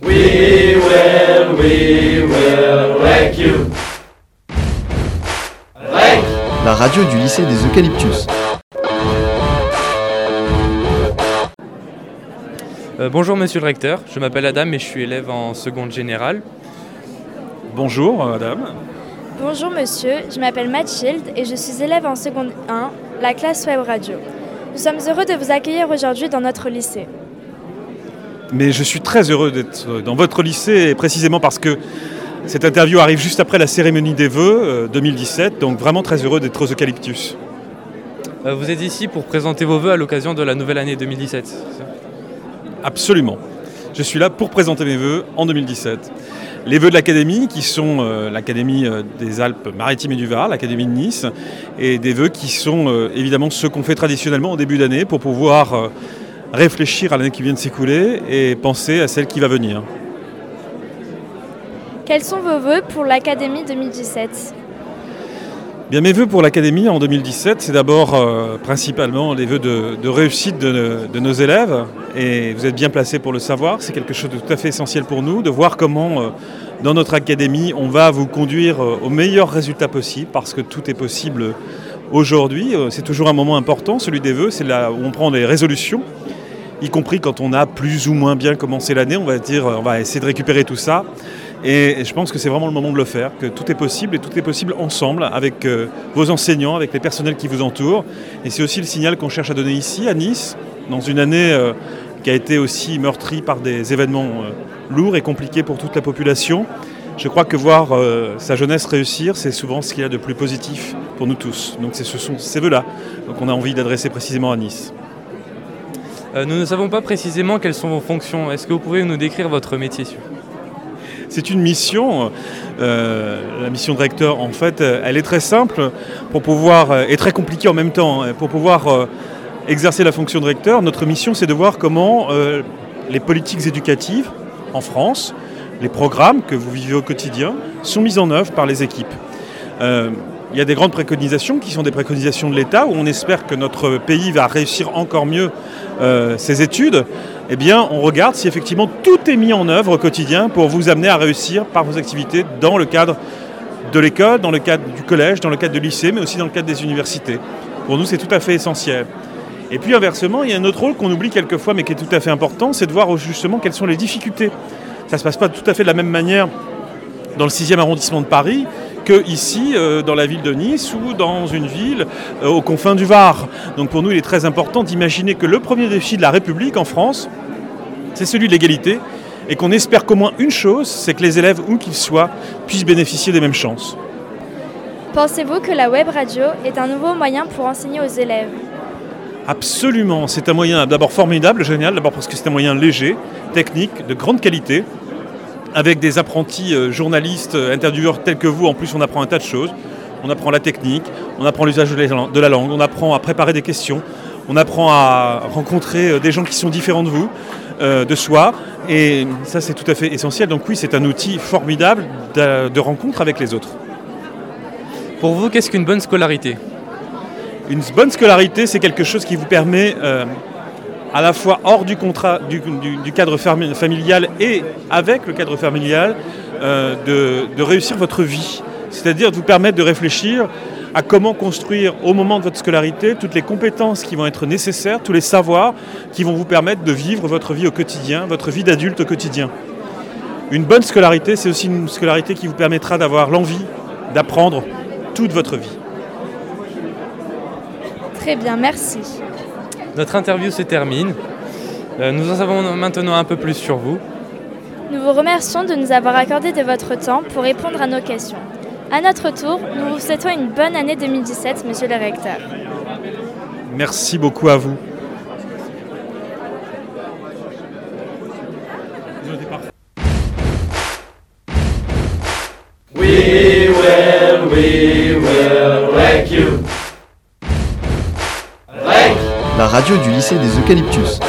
We will, we will wreck you. Wreck. La radio du lycée des Eucalyptus. Euh, bonjour monsieur le recteur, je m'appelle Adam et je suis élève en seconde générale. Bonjour Adam. Bonjour monsieur, je m'appelle Mathilde et je suis élève en seconde 1, la classe web radio. Nous sommes heureux de vous accueillir aujourd'hui dans notre lycée. Mais je suis très heureux d'être dans votre lycée, précisément parce que cette interview arrive juste après la cérémonie des vœux 2017, donc vraiment très heureux d'être aux Eucalyptus. Euh, vous êtes ici pour présenter vos vœux à l'occasion de la nouvelle année 2017 c'est ça? Absolument. Je suis là pour présenter mes vœux en 2017. Les vœux de l'Académie, qui sont euh, l'Académie euh, des Alpes-Maritimes et du Var, l'Académie de Nice, et des vœux qui sont euh, évidemment ceux qu'on fait traditionnellement au début d'année pour pouvoir euh, réfléchir à l'année qui vient de s'écouler et penser à celle qui va venir. Quels sont vos vœux pour l'Académie 2017 Bien, mes vœux pour l'Académie en 2017, c'est d'abord euh, principalement les vœux de, de réussite de, de nos élèves. Et vous êtes bien placés pour le savoir. C'est quelque chose de tout à fait essentiel pour nous, de voir comment, euh, dans notre Académie, on va vous conduire euh, au meilleur résultat possible, parce que tout est possible aujourd'hui. Euh, C'est toujours un moment important, celui des vœux. C'est là où on prend des résolutions, y compris quand on a plus ou moins bien commencé l'année. On va dire, on va essayer de récupérer tout ça. Et je pense que c'est vraiment le moment de le faire, que tout est possible et tout est possible ensemble avec euh, vos enseignants, avec les personnels qui vous entourent. Et c'est aussi le signal qu'on cherche à donner ici, à Nice, dans une année euh, qui a été aussi meurtrie par des événements euh, lourds et compliqués pour toute la population. Je crois que voir euh, sa jeunesse réussir, c'est souvent ce qu'il y a de plus positif pour nous tous. Donc c'est- ce sont ces vœux-là qu'on a envie d'adresser précisément à Nice. Euh, Nous ne savons pas précisément quelles sont vos fonctions. Est-ce que vous pouvez nous décrire votre métier C'est une mission, euh, la mission de recteur en fait, euh, elle est très simple pour pouvoir, et très compliquée en même temps, hein, pour pouvoir exercer la fonction de recteur. Notre mission c'est de voir comment les politiques éducatives en France, les programmes que vous vivez au quotidien, sont mis en œuvre par les équipes. Il y a des grandes préconisations qui sont des préconisations de l'État où on espère que notre pays va réussir encore mieux euh, ses études. Eh bien, on regarde si effectivement tout est mis en œuvre au quotidien pour vous amener à réussir par vos activités dans le cadre de l'école, dans le cadre du collège, dans le cadre du lycée, mais aussi dans le cadre des universités. Pour nous, c'est tout à fait essentiel. Et puis inversement, il y a un autre rôle qu'on oublie quelquefois, mais qui est tout à fait important, c'est de voir justement quelles sont les difficultés. Ça ne se passe pas tout à fait de la même manière dans le 6e arrondissement de Paris que ici, euh, dans la ville de Nice ou dans une ville euh, aux confins du Var. Donc pour nous, il est très important d'imaginer que le premier défi de la République en France, c'est celui de l'égalité, et qu'on espère qu'au moins une chose, c'est que les élèves, où qu'ils soient, puissent bénéficier des mêmes chances. Pensez-vous que la web radio est un nouveau moyen pour enseigner aux élèves? Absolument, c'est un moyen d'abord formidable, génial, d'abord parce que c'est un moyen léger, technique, de grande qualité, avec des apprentis euh, journalistes, euh, intervieweurs tels que vous, en plus on apprend un tas de choses. On apprend la technique, on apprend l'usage de la- langue, on apprend à préparer des questions, on apprend à rencontrer euh, des gens qui sont différents de vous, euh, de soi, et ça c'est tout à fait essentiel. Donc oui, c'est un outil formidable de, de rencontre avec les autres. Pour vous, qu'est-ce qu'une bonne scolarité? Une bonne scolarité, c'est quelque chose qui vous permet, euh, à la fois hors du, contrat, du, cadre fami- familial et avec le cadre familial, euh, de, de réussir votre vie. C'est-à-dire de vous permettre de réfléchir à comment construire au moment de votre scolarité toutes les compétences qui vont être nécessaires, tous les savoirs qui vont vous permettre de vivre votre vie au quotidien, votre vie d'adulte au quotidien. Une bonne scolarité, c'est aussi une scolarité qui vous permettra d'avoir l'envie d'apprendre toute votre vie. Très bien, merci. Notre interview se termine. Euh, nous en savons maintenant un peu plus sur vous. Nous vous remercions de nous avoir accordé de votre temps pour répondre à nos questions. À notre tour, nous vous souhaitons une bonne année 2017, monsieur le recteur. Merci beaucoup à vous. We will, we will wreck you. Radio du lycée des Eucalyptus.